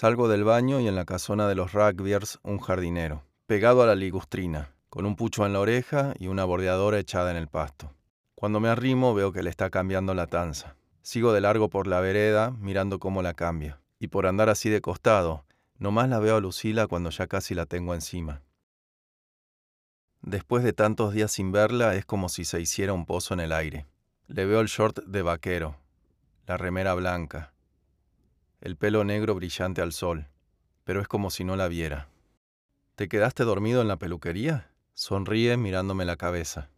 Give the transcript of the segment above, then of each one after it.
Salgo del baño y en la casona de los rugbyers un jardinero, pegado a la ligustrina, con un pucho en la oreja y una bordeadora echada en el pasto. Cuando me arrimo veo que le está cambiando la tanza. Sigo de largo por la vereda mirando cómo la cambia. Y por andar así de costado, nomás la veo a Lucila cuando ya casi la tengo encima. Después de tantos días sin verla es como si se hiciera un pozo en el aire. Le veo el short de vaquero, la remera blanca, el pelo negro brillante al sol, pero es como si no la viera. ¿Te quedaste dormido en la peluquería? Sonríe mirándome la cabeza.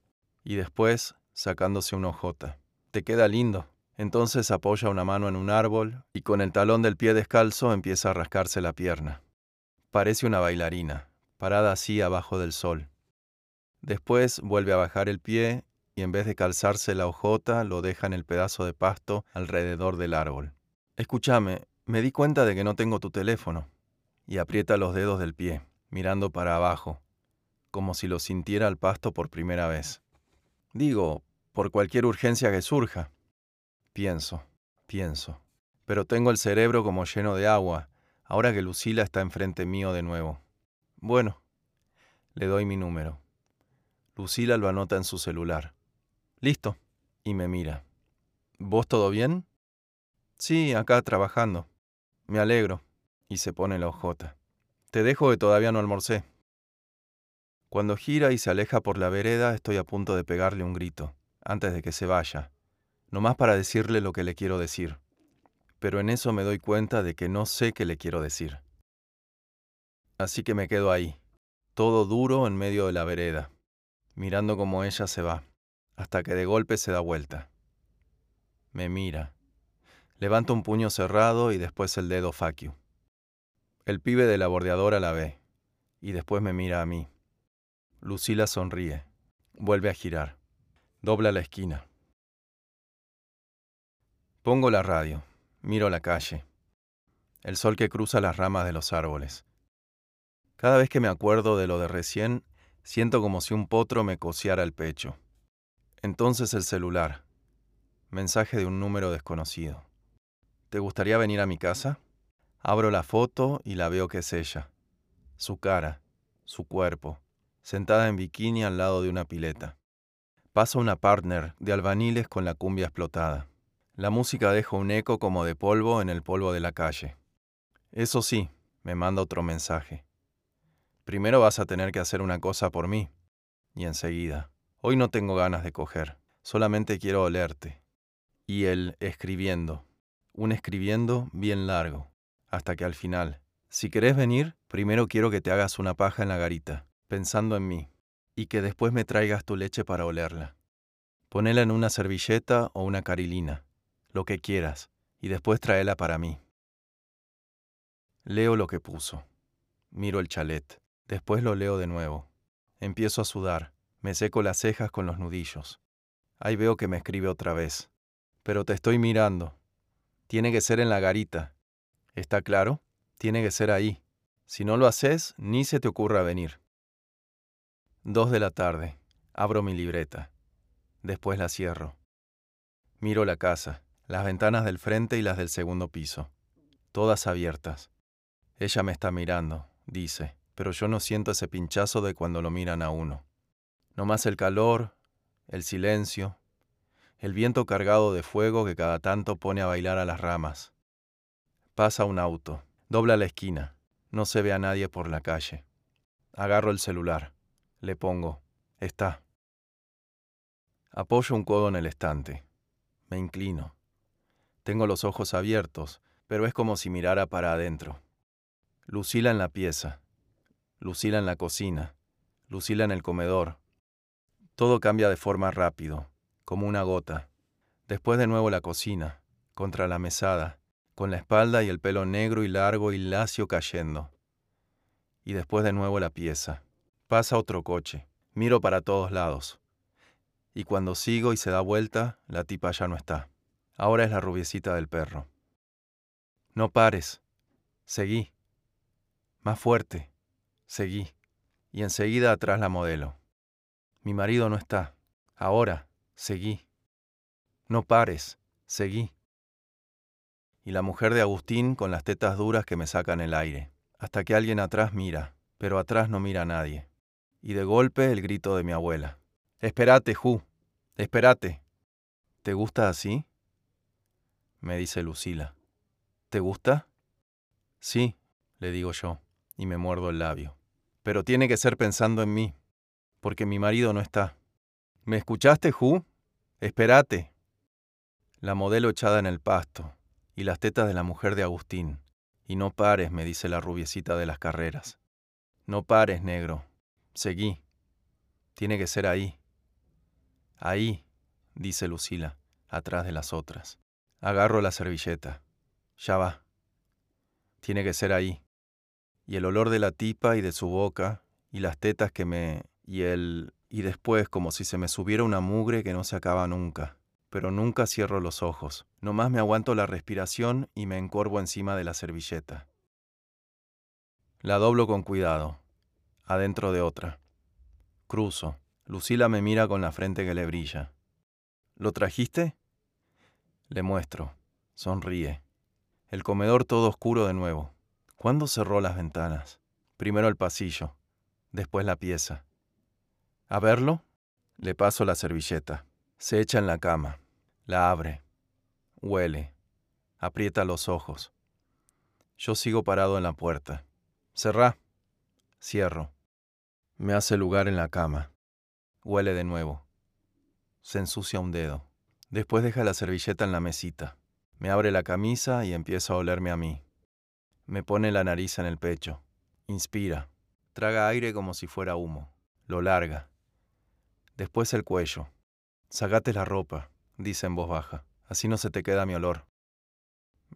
Y después, sacándose una ojota. Te queda lindo. Entonces apoya una mano en un árbol y con el talón del pie descalzo empieza a rascarse la pierna. Parece una bailarina, parada así abajo del sol. Después vuelve a bajar el pie y en vez de calzarse la ojota lo deja en el pedazo de pasto alrededor del árbol. Escúchame, me di cuenta de que no tengo tu teléfono. Y aprieta los dedos del pie, mirando para abajo, como si lo sintiera al pasto por primera vez. Digo, por cualquier urgencia que surja. Pienso, pienso. Pero tengo el cerebro como lleno de agua, ahora que Lucila está enfrente mío de nuevo. Bueno, le doy mi número. Lucila lo anota en su celular. Listo. Y me mira. ¿Vos todo bien? Sí, acá trabajando. Me alegro. Y se pone la ojota. Te dejo que todavía no almorcé. Cuando gira y se aleja por la vereda, estoy a punto de pegarle un grito, antes de que se vaya, nomás para decirle lo que le quiero decir. Pero en eso me doy cuenta de que no sé qué le quiero decir. Así que me quedo ahí, todo duro en medio de la vereda, mirando cómo ella se va, hasta que de golpe se da vuelta. Me mira Levanta un puño cerrado y después el dedo facio. El pibe de la bordeadora la ve, y después me mira a mí. Lucila sonríe, vuelve a girar, dobla la esquina. Pongo la radio, miro la calle, el sol que cruza las ramas de los árboles. Cada vez que me acuerdo de lo de recién, siento como si un potro me cociara el pecho. Entonces el celular, mensaje de un número desconocido. ¿Te gustaría venir a mi casa? Abro la foto y la veo que es ella. Su cara, su cuerpo, sentada en bikini al lado de una pileta. Pasa una partner de albaniles con la cumbia explotada. La música deja un eco como de polvo en el polvo de la calle. Eso sí, me manda otro mensaje. Primero vas a tener que hacer una cosa por mí. Y enseguida. Hoy no tengo ganas de coger, solamente quiero olerte. Y él escribiendo un escribiendo bien largo, hasta que al final, si querés venir, primero quiero que te hagas una paja en la garita, pensando en mí, y que después me traigas tu leche para olerla. Ponela en una servilleta o una carilina, lo que quieras, y después tráela para mí. Leo lo que puso. Miro el chalet. Después lo leo de nuevo. Empiezo a sudar. Me seco las cejas con los nudillos. Ahí veo que me escribe otra vez. Pero te estoy mirando, tiene que ser en la garita. ¿Está claro? Tiene que ser ahí. Si no lo haces, ni se te ocurra venir. Dos de la tarde. Abro mi libreta. Después la cierro. Miro la casa, las ventanas del frente y las del segundo piso. Todas abiertas. Ella me está mirando, dice, pero yo no siento ese pinchazo de cuando lo miran a uno. No más el calor, el silencio, el viento cargado de fuego que cada tanto pone a bailar a las ramas. Pasa un auto, dobla la esquina, no se ve a nadie por la calle. Agarro el celular, le pongo, está. Apoyo un codo en el estante, me inclino. Tengo los ojos abiertos, pero es como si mirara para adentro. Lucila en la pieza, Lucila en la cocina, Lucila en el comedor. Todo cambia de forma rápido, como una gota. Después de nuevo la cocina, contra la mesada, con la espalda y el pelo negro y largo y lacio cayendo. Y después de nuevo la pieza. Pasa otro coche. Miro para todos lados. Y cuando sigo y se da vuelta, la tipa ya no está. Ahora es la rubiecita del perro. No pares. Seguí. Más fuerte. Seguí. Y enseguida atrás la modelo. Mi marido no está. Ahora seguí. No pares, seguí. y la mujer de Agustín con las tetas duras que me sacan el aire, hasta que alguien atrás mira, pero atrás no mira a nadie. Y de golpe el grito de mi abuela. Espérate, Ju, espérate. ¿Te gusta así? me dice Lucila. ¿Te gusta? Sí, le digo yo, y me muerdo el labio. Pero tiene que ser pensando en mí, porque mi marido no está. ¿Me escuchaste, Ju? Espérate. La modelo echada en el pasto, y las tetas de la mujer de Agustín. Y no pares, me dice la rubiecita de las carreras. No pares, negro. Seguí. Tiene que ser ahí. Ahí, dice Lucila, atrás de las otras. Agarro la servilleta. Ya va. Tiene que ser ahí. Y el olor de la tipa y de su boca, y las tetas que me... y el... y después como si se me subiera una mugre que no se acaba nunca. Pero nunca cierro los ojos. Nomás me aguanto la respiración y me encorvo encima de la servilleta. La doblo con cuidado. Adentro de otra. Cruzo. Lucila me mira con la frente que le brilla. ¿Lo trajiste? Le muestro. Sonríe. El comedor todo oscuro de nuevo. ¿Cuándo cerró las ventanas? Primero el pasillo, después la pieza. ¿A verlo? Le paso la servilleta. Se echa en la cama. La abre. Huele. Aprieta los ojos. Yo sigo parado en la puerta. Cerrá. Cierro. Me hace lugar en la cama. Huele de nuevo. Se ensucia un dedo. Después deja la servilleta en la mesita. Me abre la camisa y empieza a olerme a mí. Me pone la nariz en el pecho. Inspira. Traga aire como si fuera humo. Lo larga. Después el cuello. Sacate la ropa, dice en voz baja. Así no se te queda mi olor.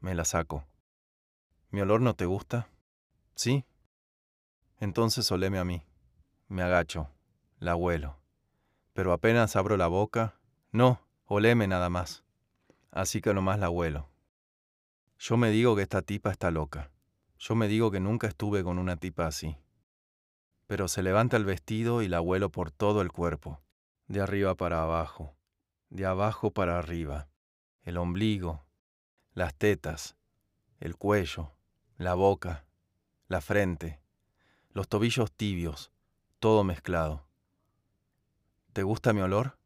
Me la saco. ¿Mi olor no te gusta? ¿Sí? Entonces oleme a mí. Me agacho. La huelo pero apenas abro la boca, no, oleme nada más. Así que nomás la huelo. Yo me digo que esta tipa está loca. Yo me digo que nunca estuve con una tipa así. Pero se levanta el vestido y la huelo por todo el cuerpo, de arriba para abajo, de abajo para arriba, el ombligo, las tetas, el cuello, la boca, la frente, los tobillos tibios, todo mezclado. ¿Te gusta mi olor?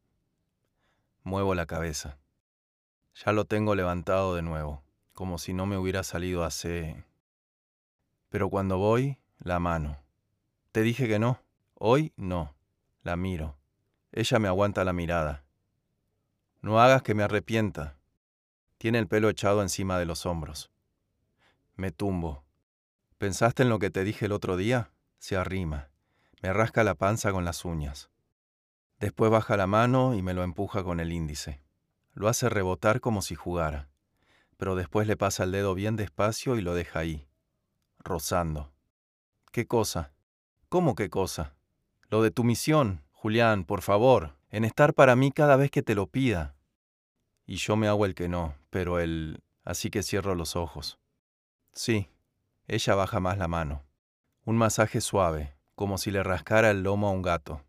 Muevo la cabeza. Ya lo tengo levantado de nuevo, como si no me hubiera salido hace... Pero cuando voy, la mano. Te dije que no. Hoy no. La miro. Ella me aguanta la mirada. No hagas que me arrepienta. Tiene el pelo echado encima de los hombros. Me tumbo. ¿Pensaste en lo que te dije el otro día? Se arrima. Me rasca la panza con las uñas. Después baja la mano y me lo empuja con el índice. Lo hace rebotar como si jugara, pero después le pasa el dedo bien despacio y lo deja ahí, rozando. ¿Qué cosa? ¿Cómo qué cosa? Lo de tu misión, Julián, por favor, en estar para mí cada vez que te lo pida. Y yo me hago el que no, pero el... así que cierro los ojos. Sí, ella baja más la mano. Un masaje suave, como si le rascara el lomo a un gato.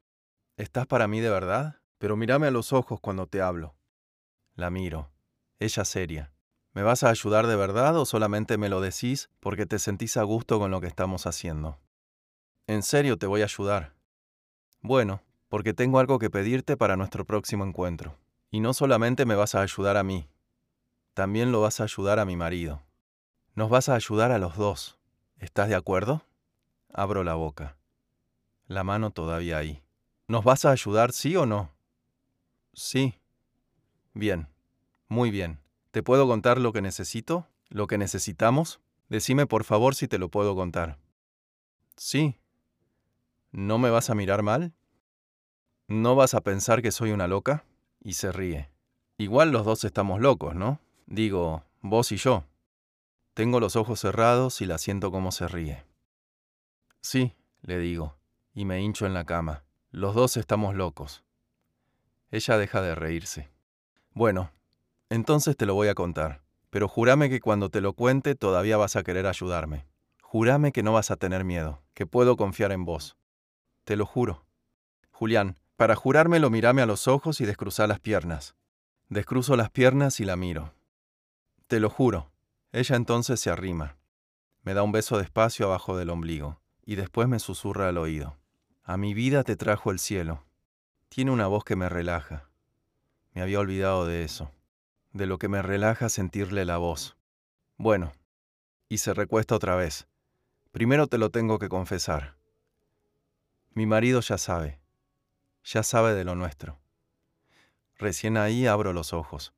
¿Estás para mí de verdad? Pero mírame a los ojos cuando te hablo. La miro. Ella seria. ¿Me vas a ayudar de verdad o solamente me lo decís porque te sentís a gusto con lo que estamos haciendo? En serio te voy a ayudar. Bueno, porque tengo algo que pedirte para nuestro próximo encuentro. Y no solamente me vas a ayudar a mí, también lo vas a ayudar a mi marido. Nos vas a ayudar a los dos. ¿Estás de acuerdo? Abro la boca. La mano todavía ahí. ¿Nos vas a ayudar, sí o no? Sí. Bien, muy bien. ¿Te puedo contar lo que necesito? ¿Lo que necesitamos? Decime por favor si te lo puedo contar. Sí. ¿No me vas a mirar mal? ¿No vas a pensar que soy una loca? Y se ríe. Igual los dos estamos locos, ¿no? Digo, vos y yo. Tengo los ojos cerrados y la siento como se ríe. Sí, le digo, y me hincho en la cama. Los dos estamos locos. Ella deja de reírse. Bueno, entonces te lo voy a contar, pero júrame que cuando te lo cuente todavía vas a querer ayudarme. Júrame que no vas a tener miedo, que puedo confiar en vos. Te lo juro. Julián, para jurármelo mírame a los ojos y descruza las piernas. Descruzo las piernas y la miro. Te lo juro. Ella entonces se arrima, me da un beso despacio abajo del ombligo y después me susurra al oído. A mi vida te trajo el cielo. Tiene una voz que me relaja. Me había olvidado de eso, de lo que me relaja sentirle la voz. Bueno, y se recuesta otra vez. Primero te lo tengo que confesar. Mi marido ya sabe, ya sabe de lo nuestro. Recién ahí abro los ojos.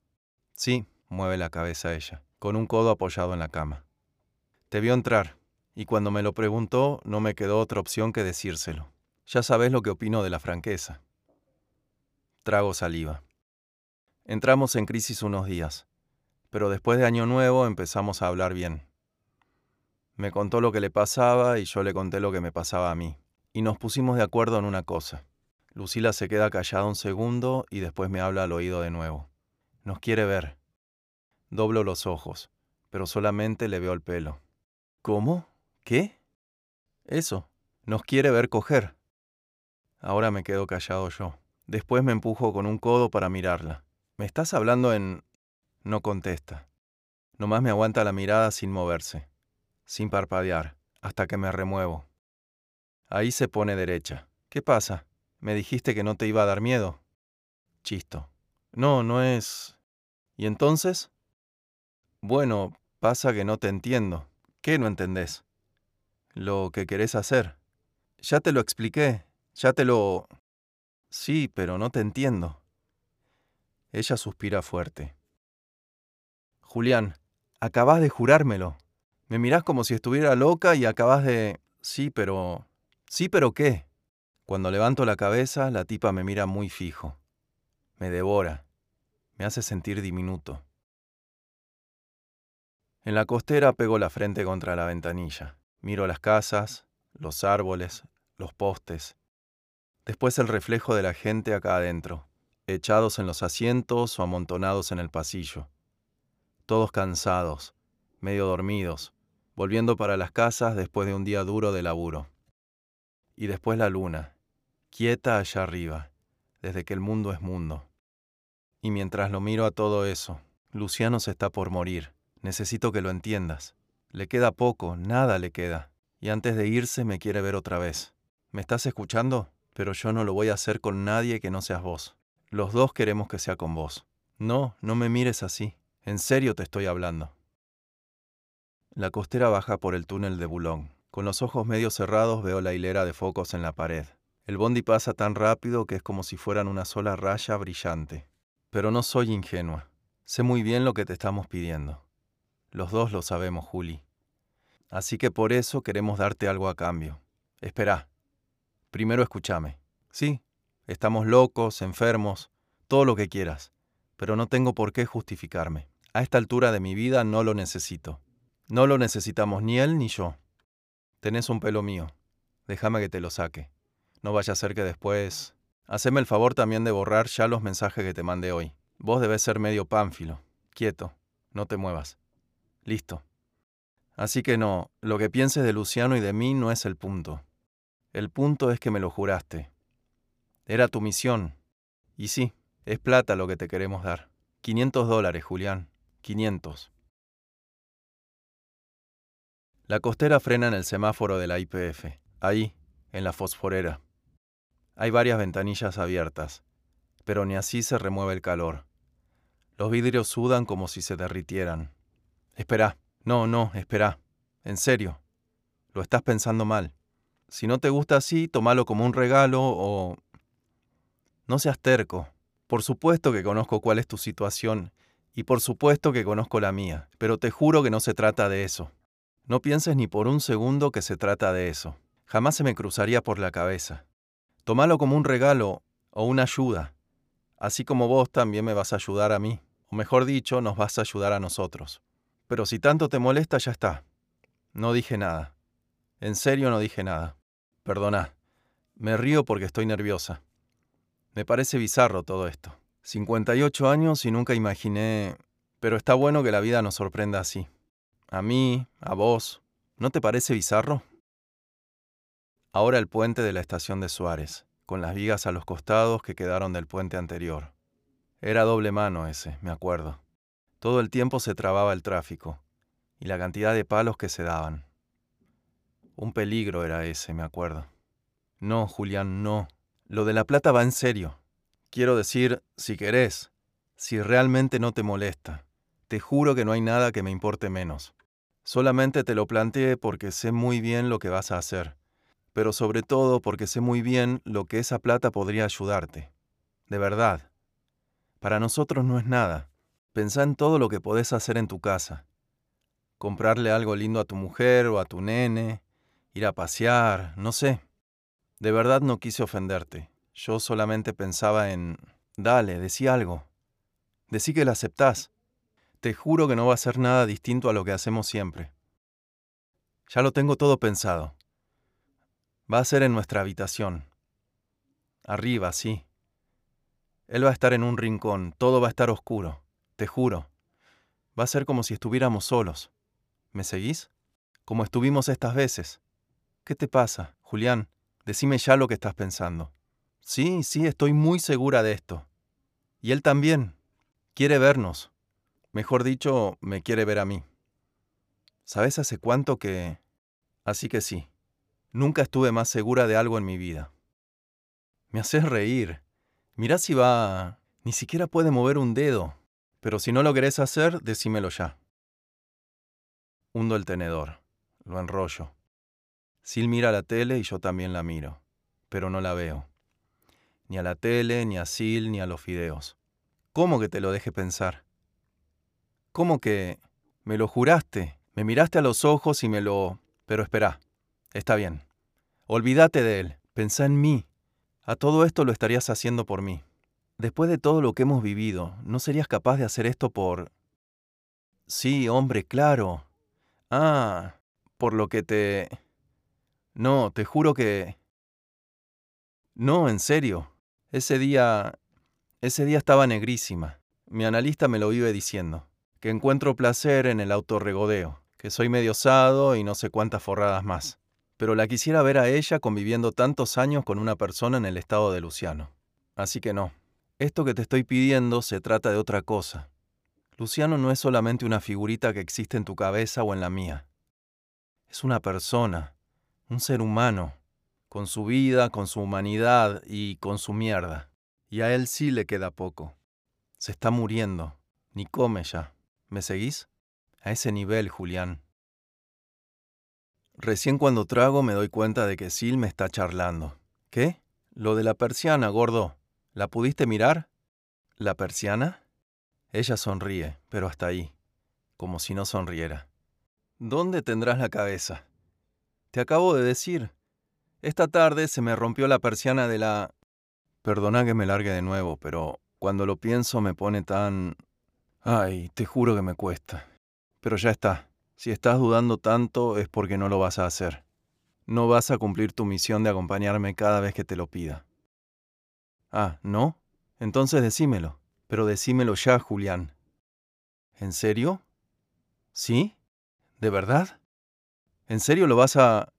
Sí, mueve la cabeza ella, con un codo apoyado en la cama. Te vio entrar, y cuando me lo preguntó no me quedó otra opción que decírselo. Ya sabes lo que opino de la franqueza. Trago saliva. Entramos en crisis unos días, pero después de Año Nuevo empezamos a hablar bien. Me contó lo que le pasaba y yo le conté lo que me pasaba a mí, y nos pusimos de acuerdo en una cosa. Lucila se queda callada un segundo y después me habla al oído de nuevo. Nos quiere ver. Doblo los ojos, pero solamente le veo el pelo. ¿Cómo? ¿Qué? Eso. Nos quiere ver coger. Ahora me quedo callado yo. Después me empujo con un codo para mirarla. ¿Me estás hablando en...? No contesta. Nomás me aguanta la mirada sin moverse, sin parpadear, hasta que me remuevo. Ahí se pone derecha. ¿Qué pasa? ¿Me dijiste que no te iba a dar miedo? Chisto. No, no es... ¿Y entonces? Bueno, pasa que no te entiendo. ¿Qué no entendés? Lo que querés hacer. Ya te lo expliqué, ya te lo... Sí, pero no te entiendo. Ella suspira fuerte. Julián, acabás de jurármelo. Me mirás como si estuviera loca y acabás de... Sí, pero... Sí, pero ¿qué? Cuando levanto la cabeza, la tipa me mira muy fijo. Me devora. Me hace sentir diminuto. En la costera pego la frente contra la ventanilla. Miro las casas, los árboles, los postes. Después el reflejo de la gente acá adentro, echados en los asientos o amontonados en el pasillo. Todos cansados, medio dormidos, volviendo para las casas después de un día duro de laburo. Y después la luna, quieta allá arriba, desde que el mundo es mundo. Y mientras lo miro a todo eso, Luciano se está por morir Necesito que lo entiendas. Le queda poco, nada le queda. Y antes de irse me quiere ver otra vez. ¿Me estás escuchando? Pero yo no lo voy a hacer con nadie que no seas vos. Los dos queremos que sea con vos. No, no me mires así. En serio te estoy hablando. La costera baja por el túnel de Boulogne. Con los ojos medio cerrados veo la hilera de focos en la pared. El bondi pasa tan rápido que es como si fueran una sola raya brillante. Pero no soy ingenua. Sé muy bien lo que te estamos pidiendo. Los dos lo sabemos, Juli. Así que por eso queremos darte algo a cambio. Espera. Primero escúchame. Sí, estamos locos, enfermos, todo lo que quieras, pero no tengo por qué justificarme. A esta altura de mi vida no lo necesito. No lo necesitamos ni él ni yo. Tenés un pelo mío. Déjame que te lo saque. No vaya a ser que después... Haceme el favor también de borrar ya los mensajes que te mandé hoy. Vos debes ser medio pánfilo. Quieto. No te muevas. Listo. Así que no, lo que pienses de Luciano y de mí no es el punto. El punto es que me lo juraste. Era tu misión. Y sí, es plata lo que te queremos dar. 500 dólares, Julián. 500. La costera frena en el semáforo de la IPF, ahí, en la fosforera. Hay varias ventanillas abiertas, pero ni así se remueve el calor. Los vidrios sudan como si se derritieran. Espera, no, no, espera. En serio. Lo estás pensando mal. Si no te gusta así, tómalo como un regalo o... No seas terco. Por supuesto que conozco cuál es tu situación y por supuesto que conozco la mía, pero te juro que no se trata de eso. No pienses ni por un segundo que se trata de eso. Jamás se me cruzaría por la cabeza. Tómalo como un regalo o una ayuda, así como vos también me vas a ayudar a mí, o mejor dicho, nos vas a ayudar a nosotros. Pero si tanto te molesta, ya está. No dije nada. En serio no dije nada. Perdona. Me río porque estoy nerviosa. Me parece bizarro todo esto. 58 años y nunca imaginé... Pero está bueno que la vida nos sorprenda así. A mí, a vos. ¿No te parece bizarro? Ahora el puente de la estación de Suárez, con las vigas a los costados que quedaron del puente anterior. Era doble mano ese, me acuerdo. Todo el tiempo se trababa el tráfico. y la cantidad de palos que se daban. Un peligro era ese, me acuerdo. No, Julián, no. Lo de la plata va en serio. Quiero decir, si querés, si realmente no te molesta. Te juro que no hay nada que me importe menos. Solamente te lo planteé porque sé muy bien lo que vas a hacer, pero sobre todo porque sé muy bien lo que esa plata podría ayudarte. De verdad. Para nosotros no es nada. Pensá en todo lo que podés hacer en tu casa. Comprarle algo lindo a tu mujer o a tu nene, ir a pasear, no sé. De verdad no quise ofenderte. Yo solamente pensaba en... Dale, decí algo. Decí que la aceptás. Te juro que no va a ser nada distinto a lo que hacemos siempre. Ya lo tengo todo pensado. Va a ser en nuestra habitación. Arriba, sí. Él va a estar en un rincón, todo va a estar oscuro, te juro. Va a ser como si estuviéramos solos. ¿Me seguís? Como estuvimos estas veces. ¿Qué te pasa, Julián? Decime ya lo que estás pensando. Sí, sí, estoy muy segura de esto. Y él también. Quiere vernos. Mejor dicho, me quiere ver a mí. ¿Sabes hace cuánto que... Así que sí, nunca estuve más segura de algo en mi vida. Me haces reír. Mirá si va... Ni siquiera puede mover un dedo. Pero si no lo querés hacer, decímelo ya. Hundo el tenedor. Lo enrollo. Sil mira la tele y yo también la miro. Pero no la veo. Ni a la tele, ni a Sil, ni a los fideos. ¿Cómo que te lo deje pensar? ¿Cómo que... Me lo juraste, me miraste a los ojos y me lo... Pero espera, está bien. Olvídate de él, pensá en mí. A todo esto lo estarías haciendo por mí. Después de todo lo que hemos vivido, ¿no serías capaz de hacer esto por... Sí, hombre, claro. Ah, por lo que te... No, te juro que... No, en serio. Ese día... Ese día estaba negrísima. Mi analista me lo vive diciendo que encuentro placer en el autorregodeo, que soy medio osado y no sé cuántas forradas más. Pero la quisiera ver a ella conviviendo tantos años con una persona en el estado de Luciano. Así que no. Esto que te estoy pidiendo se trata de otra cosa. Luciano no es solamente una figurita que existe en tu cabeza o en la mía. Es una persona, un ser humano, con su vida, con su humanidad y con su mierda. Y a él sí le queda poco. Se está muriendo, ni come ya. ¿Me seguís? A ese nivel, Julián. Recién cuando trago me doy cuenta de que Sil me está charlando. ¿Qué? Lo de la persiana, gordo. ¿La pudiste mirar? ¿La persiana? Ella sonríe, pero hasta ahí, como si no sonriera. ¿Dónde tendrás la cabeza? Te acabo de decir. Esta tarde se me rompió la persiana de la... Perdona que me largue de nuevo, pero cuando lo pienso me pone tan... Ay, te juro que me cuesta. Pero ya está. Si estás dudando tanto es porque no lo vas a hacer. No vas a cumplir tu misión de acompañarme cada vez que te lo pida. Ah, ¿no? Entonces decímelo. Pero decímelo ya, Julián. ¿En serio? ¿Sí? ¿De verdad? ¿En serio lo vas a...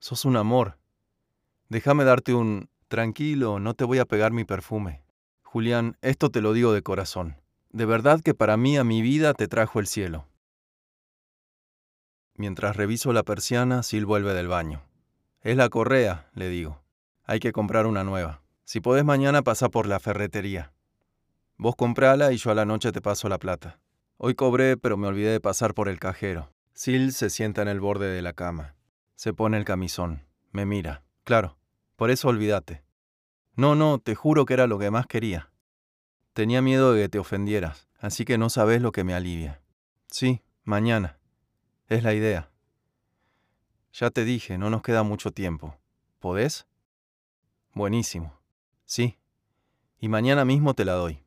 Sos un amor. Déjame darte un... Tranquilo, no te voy a pegar mi perfume. Julián, esto te lo digo de corazón. De verdad que para mí a mi vida te trajo el cielo. Mientras reviso la persiana, Sil vuelve del baño. Es la correa, le digo. Hay que comprar una nueva. Si podés mañana pasa por la ferretería. Vos comprala y yo a la noche te paso la plata. Hoy cobré, pero me olvidé de pasar por el cajero. Sil se sienta en el borde de la cama. Se pone el camisón. Me mira. Claro, por eso olvídate. No, no, te juro que era lo que más quería. Tenía miedo de que te ofendieras, así que no sabes lo que me alivia. Sí, mañana. Es la idea. Ya te dije, no nos queda mucho tiempo. ¿Podés? Buenísimo. Sí. Y mañana mismo te la doy.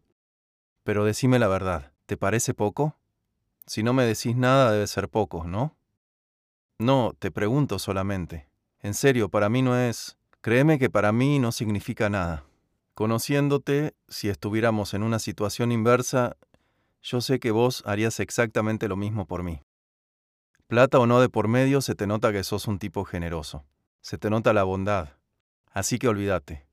Pero decime la verdad, ¿te parece poco? Si no me decís nada debe ser poco, ¿no? No, te pregunto solamente. En serio, para mí no es... Créeme que para mí no significa nada. Conociéndote, si estuviéramos en una situación inversa, yo sé que vos harías exactamente lo mismo por mí. Plata o no de por medio, se te nota que sos un tipo generoso. Se te nota la bondad. Así que olvídate.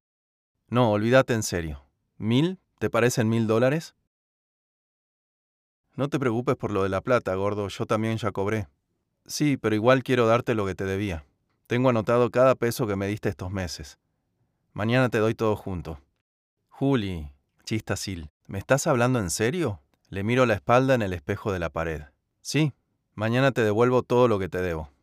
No, olvídate en serio. ¿Mil? ¿Te parecen mil dólares? No te preocupes por lo de la plata, gordo, yo también ya cobré. Sí, pero igual quiero darte lo que te debía. Tengo anotado cada peso que me diste estos meses. Mañana te doy todo junto. Juli, chista Sil, ¿me estás hablando en serio? Le miro la espalda en el espejo de la pared. Sí, mañana te devuelvo todo lo que te debo.